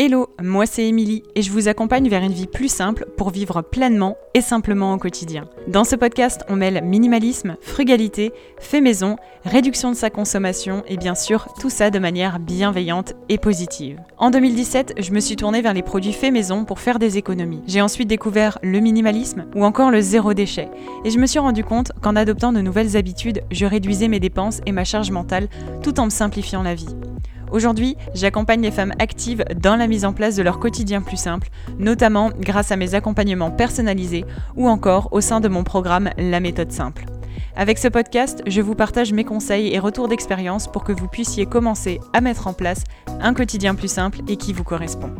Hello, moi c'est Émilie et je vous accompagne vers une vie plus simple pour vivre pleinement et simplement au quotidien. Dans ce podcast, on mêle minimalisme, frugalité, fait maison, réduction de sa consommation et bien sûr tout ça de manière bienveillante et positive. En 2017, je me suis tournée vers les produits fait maison pour faire des économies. J'ai ensuite découvert le minimalisme ou encore le zéro déchet et je me suis rendu compte qu'en adoptant de nouvelles habitudes, je réduisais mes dépenses et ma charge mentale tout en me simplifiant la vie. Aujourd'hui, j'accompagne les femmes actives dans la mise en place de leur quotidien plus simple, notamment grâce à mes accompagnements personnalisés ou encore au sein de mon programme La méthode simple. Avec ce podcast, je vous partage mes conseils et retours d'expérience pour que vous puissiez commencer à mettre en place un quotidien plus simple et qui vous correspond.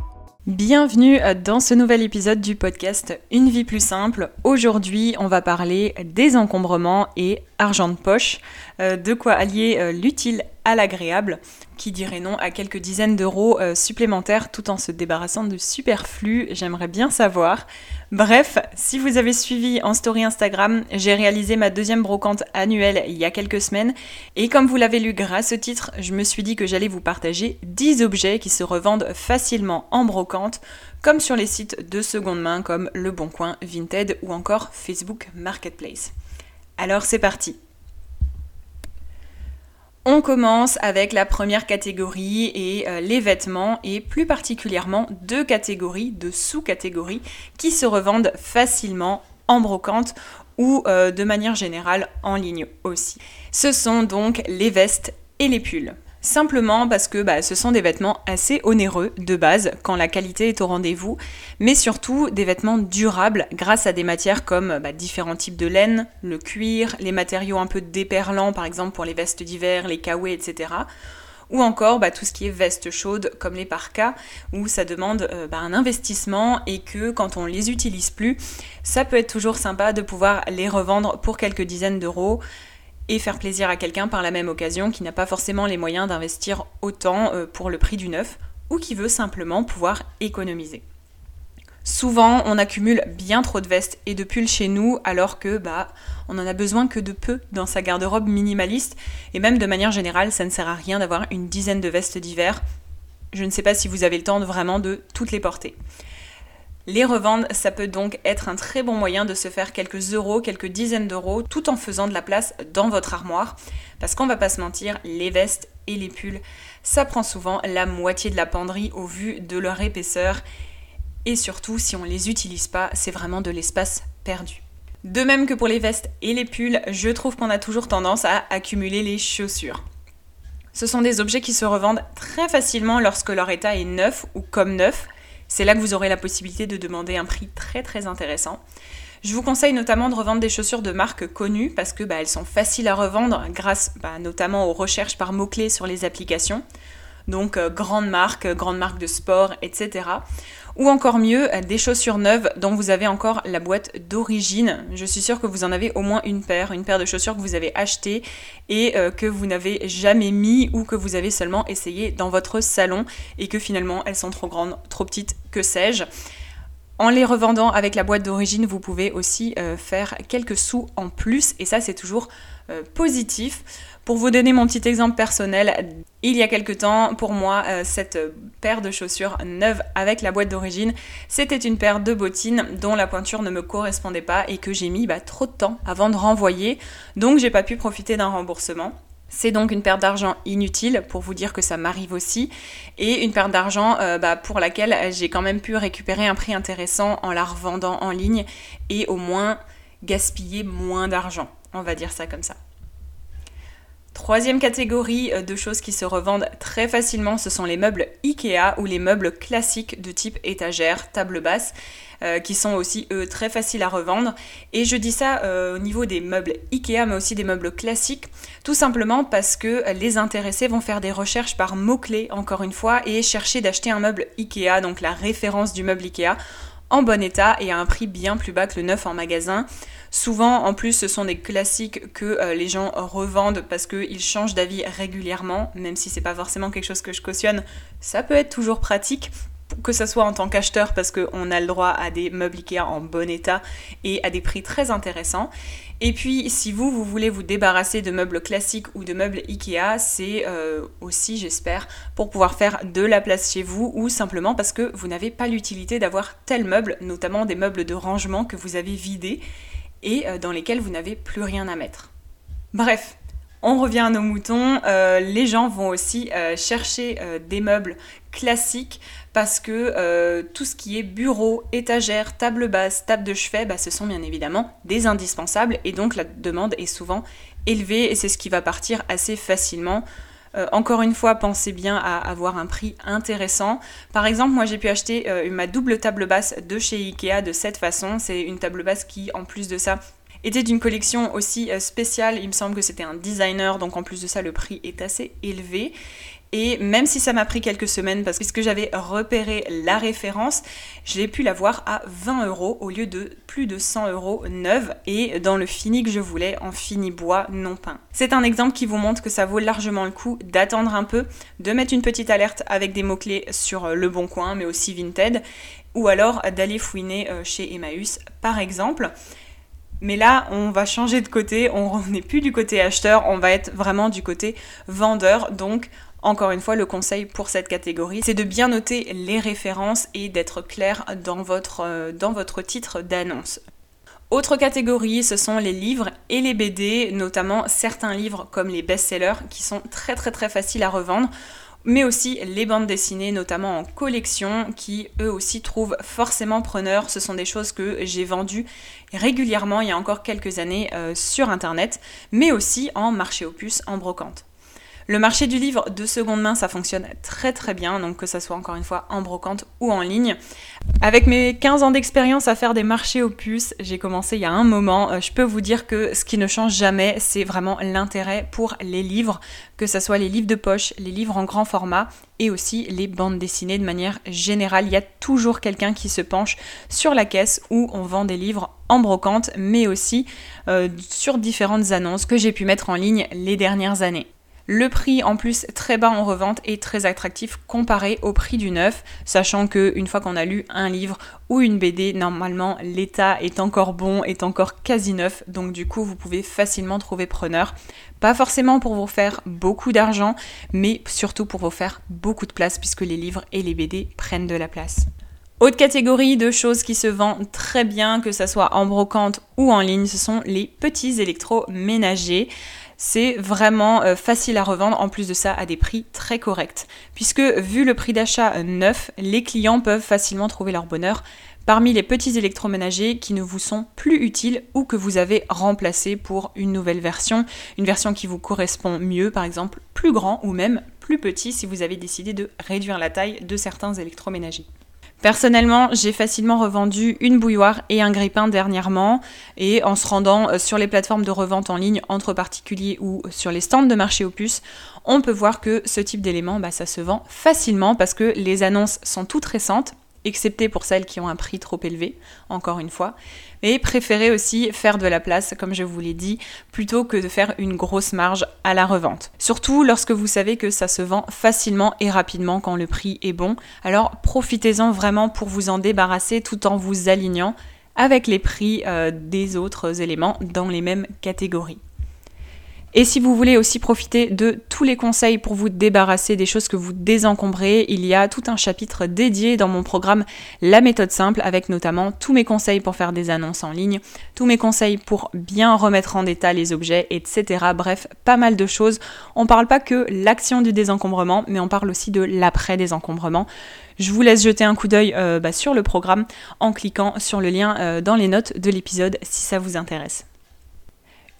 Bienvenue dans ce nouvel épisode du podcast Une vie plus simple. Aujourd'hui, on va parler des encombrements et argent de poche, euh, de quoi allier euh, l'utile à l'agréable, qui dirait non à quelques dizaines d'euros euh, supplémentaires tout en se débarrassant de superflu, j'aimerais bien savoir. Bref, si vous avez suivi en story Instagram, j'ai réalisé ma deuxième brocante annuelle il y a quelques semaines, et comme vous l'avez lu grâce au titre, je me suis dit que j'allais vous partager 10 objets qui se revendent facilement en brocante, comme sur les sites de seconde main comme Le Bon Coin, Vinted ou encore Facebook Marketplace. Alors c'est parti on commence avec la première catégorie et euh, les vêtements et plus particulièrement deux catégories, de sous-catégories qui se revendent facilement en brocante ou euh, de manière générale en ligne aussi. Ce sont donc les vestes et les pulls. Simplement parce que bah, ce sont des vêtements assez onéreux de base quand la qualité est au rendez-vous, mais surtout des vêtements durables grâce à des matières comme bah, différents types de laine, le cuir, les matériaux un peu déperlants par exemple pour les vestes d'hiver, les kawés, etc. Ou encore bah, tout ce qui est veste chaude comme les parkas où ça demande euh, un investissement et que quand on les utilise plus, ça peut être toujours sympa de pouvoir les revendre pour quelques dizaines d'euros et faire plaisir à quelqu'un par la même occasion qui n'a pas forcément les moyens d'investir autant euh, pour le prix du neuf ou qui veut simplement pouvoir économiser. Souvent, on accumule bien trop de vestes et de pulls chez nous alors que bah on en a besoin que de peu dans sa garde-robe minimaliste et même de manière générale, ça ne sert à rien d'avoir une dizaine de vestes d'hiver. Je ne sais pas si vous avez le temps vraiment de toutes les porter. Les revendre, ça peut donc être un très bon moyen de se faire quelques euros, quelques dizaines d'euros, tout en faisant de la place dans votre armoire. Parce qu'on va pas se mentir, les vestes et les pulls, ça prend souvent la moitié de la penderie au vu de leur épaisseur. Et surtout, si on les utilise pas, c'est vraiment de l'espace perdu. De même que pour les vestes et les pulls, je trouve qu'on a toujours tendance à accumuler les chaussures. Ce sont des objets qui se revendent très facilement lorsque leur état est neuf ou comme neuf, c'est là que vous aurez la possibilité de demander un prix très très intéressant. Je vous conseille notamment de revendre des chaussures de marques connues parce que bah, elles sont faciles à revendre grâce bah, notamment aux recherches par mots-clés sur les applications donc euh, grandes marques, grandes marques de sport, etc. Ou encore mieux, euh, des chaussures neuves dont vous avez encore la boîte d'origine. Je suis sûre que vous en avez au moins une paire, une paire de chaussures que vous avez achetées et que vous n'avez jamais mis ou que vous avez seulement essayé dans votre salon et que finalement elles sont trop grandes, trop petites, que sais-je. En les revendant avec la boîte d'origine, vous pouvez aussi faire quelques sous en plus et ça c'est toujours positif. Pour vous donner mon petit exemple personnel, il y a quelque temps, pour moi, euh, cette paire de chaussures neuve avec la boîte d'origine, c'était une paire de bottines dont la pointure ne me correspondait pas et que j'ai mis bah, trop de temps avant de renvoyer, donc j'ai pas pu profiter d'un remboursement. C'est donc une perte d'argent inutile pour vous dire que ça m'arrive aussi et une perte d'argent euh, bah, pour laquelle j'ai quand même pu récupérer un prix intéressant en la revendant en ligne et au moins gaspiller moins d'argent. On va dire ça comme ça. Troisième catégorie euh, de choses qui se revendent très facilement, ce sont les meubles IKEA ou les meubles classiques de type étagère, table basse, euh, qui sont aussi eux très faciles à revendre. Et je dis ça euh, au niveau des meubles IKEA, mais aussi des meubles classiques, tout simplement parce que les intéressés vont faire des recherches par mots-clés, encore une fois, et chercher d'acheter un meuble IKEA, donc la référence du meuble IKEA, en bon état et à un prix bien plus bas que le neuf en magasin. Souvent, en plus, ce sont des classiques que euh, les gens revendent parce qu'ils changent d'avis régulièrement, même si c'est pas forcément quelque chose que je cautionne. Ça peut être toujours pratique que ce soit en tant qu'acheteur parce qu'on a le droit à des meubles Ikea en bon état et à des prix très intéressants. Et puis, si vous, vous voulez vous débarrasser de meubles classiques ou de meubles Ikea, c'est euh, aussi, j'espère, pour pouvoir faire de la place chez vous ou simplement parce que vous n'avez pas l'utilité d'avoir tel meuble, notamment des meubles de rangement que vous avez vidés et euh, dans lesquels vous n'avez plus rien à mettre. Bref, on revient à nos moutons. Euh, les gens vont aussi chercher des meubles classiques parce que euh, tout ce qui est bureau, étagère, table basse, table de chevet, bah, ce sont bien évidemment des indispensables et donc la demande est souvent élevée et c'est ce qui va partir assez facilement. Euh, encore une fois, pensez bien à avoir un prix intéressant. Par exemple, moi j'ai pu acheter euh, ma double table basse de chez Ikea de cette façon. C'est une table basse qui, en plus de ça, était d'une collection aussi spéciale. Il me semble que c'était un designer, donc en plus de ça, le prix est assez élevé. Et même si ça m'a pris quelques semaines, parce que j'avais repéré la référence, j'ai pu l'avoir à 20 euros au lieu de plus de 100 euros neuve et dans le fini que je voulais, en fini bois non peint. C'est un exemple qui vous montre que ça vaut largement le coup d'attendre un peu, de mettre une petite alerte avec des mots-clés sur Le Bon Coin, mais aussi Vinted, ou alors d'aller fouiner euh, chez Emmaüs par exemple. Mais là, on va changer de côté, on n'est plus du côté acheteur, on va être vraiment du côté vendeur. Donc, encore une fois, le conseil pour cette catégorie, c'est de bien noter les références et d'être clair dans votre, euh, titre d'annonce. Autre catégorie, ce sont les livres et les BD, notamment certains livres comme les best-sellers qui sont très très très faciles à revendre, mais aussi les bandes dessinées, notamment en collection, qui eux aussi trouvent forcément preneurs. Ce sont des choses que j'ai vendues régulièrement il y a encore quelques années euh, sur internet, mais aussi en marché opus, en brocante. Le marché du livre de seconde main, ça fonctionne très très bien, donc que ça soit encore une fois en brocante ou en ligne. Avec mes 15 ans d'expérience à faire des marchés opus, j'ai commencé il y a un moment, euh, je peux vous dire que ce qui ne change jamais, c'est vraiment l'intérêt pour les livres, que ce soit les livres de poche, les livres en grand format et aussi les bandes dessinées de manière générale. Il y a toujours quelqu'un qui se penche sur la caisse où on vend des livres en brocante, mais aussi euh, sur différentes annonces que j'ai pu mettre en ligne les dernières années. Le prix en plus très bas en revente est très attractif comparé au prix du neuf, sachant que une fois qu'on a lu un livre ou une BD, normalement l'état est encore bon, est encore quasi neuf, donc du coup vous pouvez facilement trouver preneur. Pas forcément pour vous faire beaucoup d'argent, mais surtout pour vous faire beaucoup de place puisque les livres et les BD prennent de la place. Autre catégorie de choses qui se vendent très bien, que ce soit en brocante ou en ligne, ce sont les petits électroménagers c'est vraiment euh, facile à revendre en plus de ça à des prix très corrects. Puisque vu le prix d'achat neuf, les clients peuvent facilement trouver leur bonheur parmi les petits électroménagers qui ne vous sont plus utiles ou que vous avez remplacés pour une nouvelle version, une version qui vous correspond mieux, par exemple plus grand ou même plus petit si vous avez décidé de réduire la taille de certains électroménagers. Personnellement, j'ai facilement revendu une bouilloire et un grippin dernièrement et en se rendant euh, sur les plateformes de revente en ligne entre particuliers ou sur les stands de marché opus, on peut voir que ce type d'élément, bah, ça se vend facilement parce que les annonces sont toutes récentes excepté pour celles qui ont un prix trop élevé, encore une fois. Mais préférez aussi faire de la place, comme je vous l'ai dit, plutôt que de faire une grosse marge à la revente. Surtout lorsque vous savez que ça se vend facilement et rapidement quand le prix est bon. Alors profitez-en vraiment pour vous en débarrasser tout en vous alignant avec les prix euh, des autres éléments dans les mêmes catégories. Et si vous voulez aussi profiter de tous les conseils pour vous débarrasser des choses que vous désencombrez, il y a tout un chapitre dédié dans mon programme La méthode simple avec notamment tous mes conseils pour faire des annonces en ligne, tous mes conseils pour bien remettre en état les objets, etc. Bref, pas mal de choses. On parle pas que l'action du désencombrement, mais on parle aussi de l'après-désencombrement. Je vous laisse jeter un coup d'œil euh, bah, sur le programme en cliquant sur le lien euh, dans les notes de l'épisode si ça vous intéresse.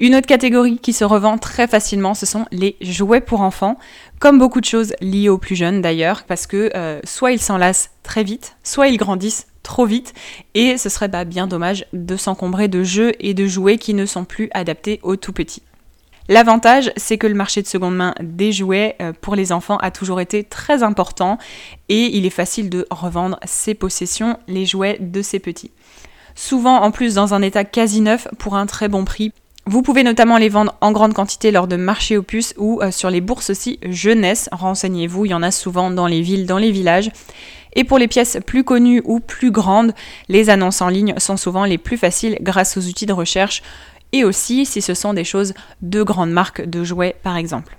Une autre catégorie qui se revend très facilement, ce sont les jouets pour enfants, comme beaucoup de choses liées aux plus jeunes d'ailleurs, parce que euh, soit ils s'enlacent très vite, soit ils grandissent trop vite, et ce serait bah, bien dommage de s'encombrer de jeux et de jouets qui ne sont plus adaptés aux tout petits. L'avantage, c'est que le marché de seconde main des jouets euh, pour les enfants a toujours été très important et il est facile de revendre ses possessions, les jouets de ces petits. Souvent en plus dans un état quasi neuf pour un très bon prix vous pouvez notamment les vendre en grande quantité lors de marchés opus ou euh, sur les bourses aussi jeunesse. Renseignez-vous, il y en a souvent dans les villes, dans les villages. Et pour les pièces plus connues ou plus grandes, les annonces en ligne sont souvent les plus faciles grâce aux outils de recherche et aussi si ce sont des choses de grandes marques de jouets par exemple.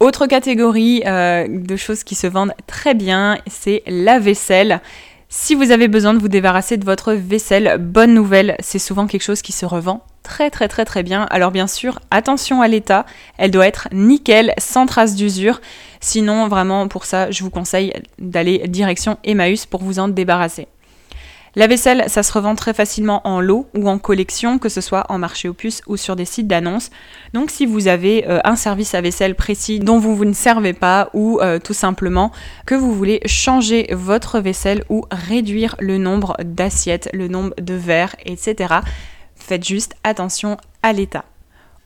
Autre catégorie euh, de choses qui se vendent très bien, c'est la vaisselle. Si vous avez besoin de vous débarrasser de votre vaisselle, bonne nouvelle, c'est souvent quelque chose qui se revend très très très très bien. Alors bien sûr, attention à l'état, elle doit être nickel, sans trace d'usure. Sinon, vraiment pour ça, je vous conseille d'aller direction Emmaüs pour vous en débarrasser. La vaisselle, ça se revend très facilement en lot ou en collection, que ce soit en marché aux puces ou sur des sites d'annonces. Donc si vous avez euh, un service à vaisselle précis dont vous, vous ne servez pas ou euh, tout simplement que vous voulez changer votre vaisselle ou réduire le nombre d'assiettes, le nombre de verres, etc., faites juste attention à l'état.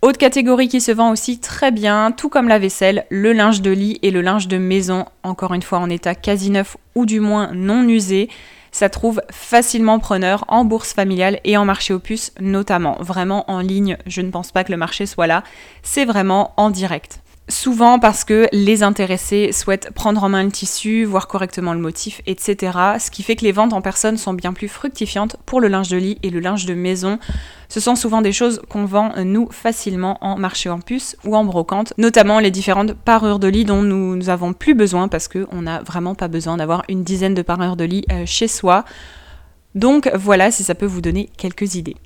Autre catégorie qui se vend aussi très bien, tout comme la vaisselle, le linge de lit et le linge de maison, encore une fois en état quasi neuf ou du moins non usé ça trouve facilement preneur en bourse familiale et en marché puces notamment. Vraiment en ligne, je ne pense pas que le marché soit là, c'est vraiment en direct. Souvent parce que les intéressés souhaitent prendre en main le tissu, voir correctement le motif, etc. Ce qui fait que les ventes en personne sont bien plus fructifiantes pour le linge de lit et le linge de maison. Ce sont souvent des choses qu'on vend nous facilement en marché en puce ou en brocante, notamment les différentes parures de lit dont nous n'avons plus besoin parce qu'on n'a vraiment pas besoin d'avoir une dizaine de parures de lit euh, chez soi. Donc voilà si ça peut vous donner quelques idées.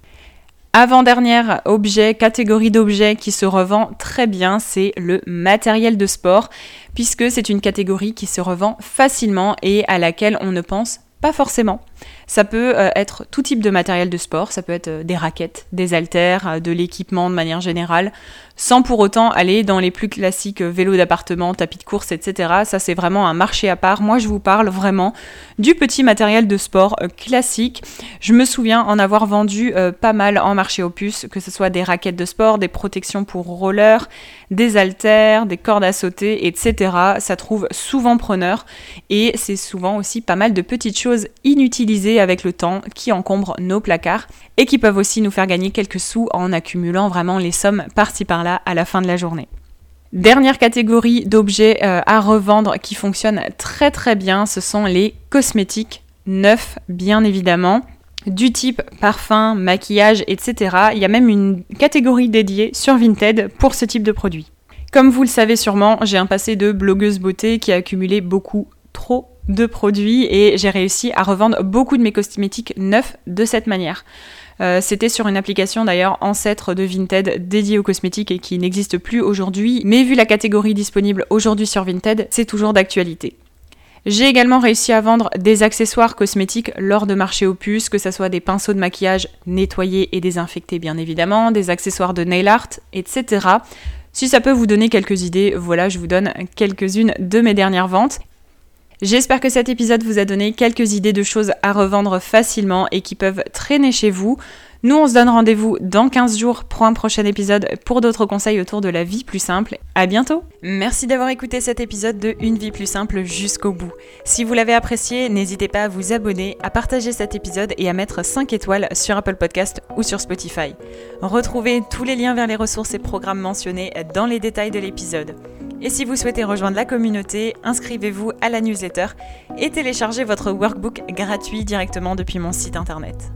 Avant-dernière objet, catégorie d'objets qui se revend très bien, c'est le matériel de sport, puisque c'est une catégorie qui se revend facilement et à laquelle on ne pense pas forcément. Ça peut euh, être tout type de matériel de sport, ça peut être euh, des raquettes, des haltères, euh, de l'équipement de manière générale, sans pour autant aller dans les plus classiques vélos d'appartement, tapis de course, etc. Ça c'est vraiment un marché à part. Moi je vous parle vraiment du petit matériel de sport classique. Je me souviens en avoir vendu pas mal en marché opus, que ce soit des raquettes de sport, des protections pour roller, des haltères, des cordes à sauter, etc. Ça trouve souvent preneur et c'est souvent aussi pas mal de petites choses avec le temps qui encombrent nos placards et qui peuvent aussi nous faire gagner quelques sous en accumulant vraiment les sommes par-ci par-là à la fin de la journée. Dernière catégorie d'objets euh, à revendre qui fonctionnent très très bien, ce sont les cosmétiques neufs bien évidemment du type parfum, maquillage, etc. Il y a même une catégorie dédiée sur Vinted pour ce type de produit. Comme vous le savez sûrement, j'ai un passé de blogueuse beauté qui a accumulé beaucoup trop de produits et j'ai réussi à revendre beaucoup de mes cosmétiques neufs de cette manière. Euh, c'était sur une application d'ailleurs ancêtre de Vinted dédiée aux cosmétiques et qui n'existe plus aujourd'hui, mais vu la catégorie disponible aujourd'hui sur Vinted, c'est toujours d'actualité. J'ai également réussi à vendre des accessoires cosmétiques lors de marchés opus, que ce soit des pinceaux de maquillage nettoyés et désinfectés bien évidemment, des accessoires de nail art, etc. Si ça peut vous donner quelques idées, voilà, je vous donne quelques-unes de mes dernières ventes. J'espère que cet épisode vous a donné quelques idées de choses à revendre facilement et qui peuvent traîner chez vous. Nous, on se donne rendez-vous dans 15 jours pour un prochain épisode pour d'autres conseils autour de la vie plus simple. À bientôt! Merci d'avoir écouté cet épisode de Une vie plus simple jusqu'au bout. Si vous l'avez apprécié, n'hésitez pas à vous abonner, à partager cet épisode et à mettre 5 étoiles sur Apple Podcast ou sur Spotify. Retrouvez tous les liens vers les ressources et programmes mentionnés dans les détails de l'épisode. Et si vous souhaitez rejoindre la communauté, inscrivez-vous à la newsletter et téléchargez votre workbook gratuit directement depuis mon site internet.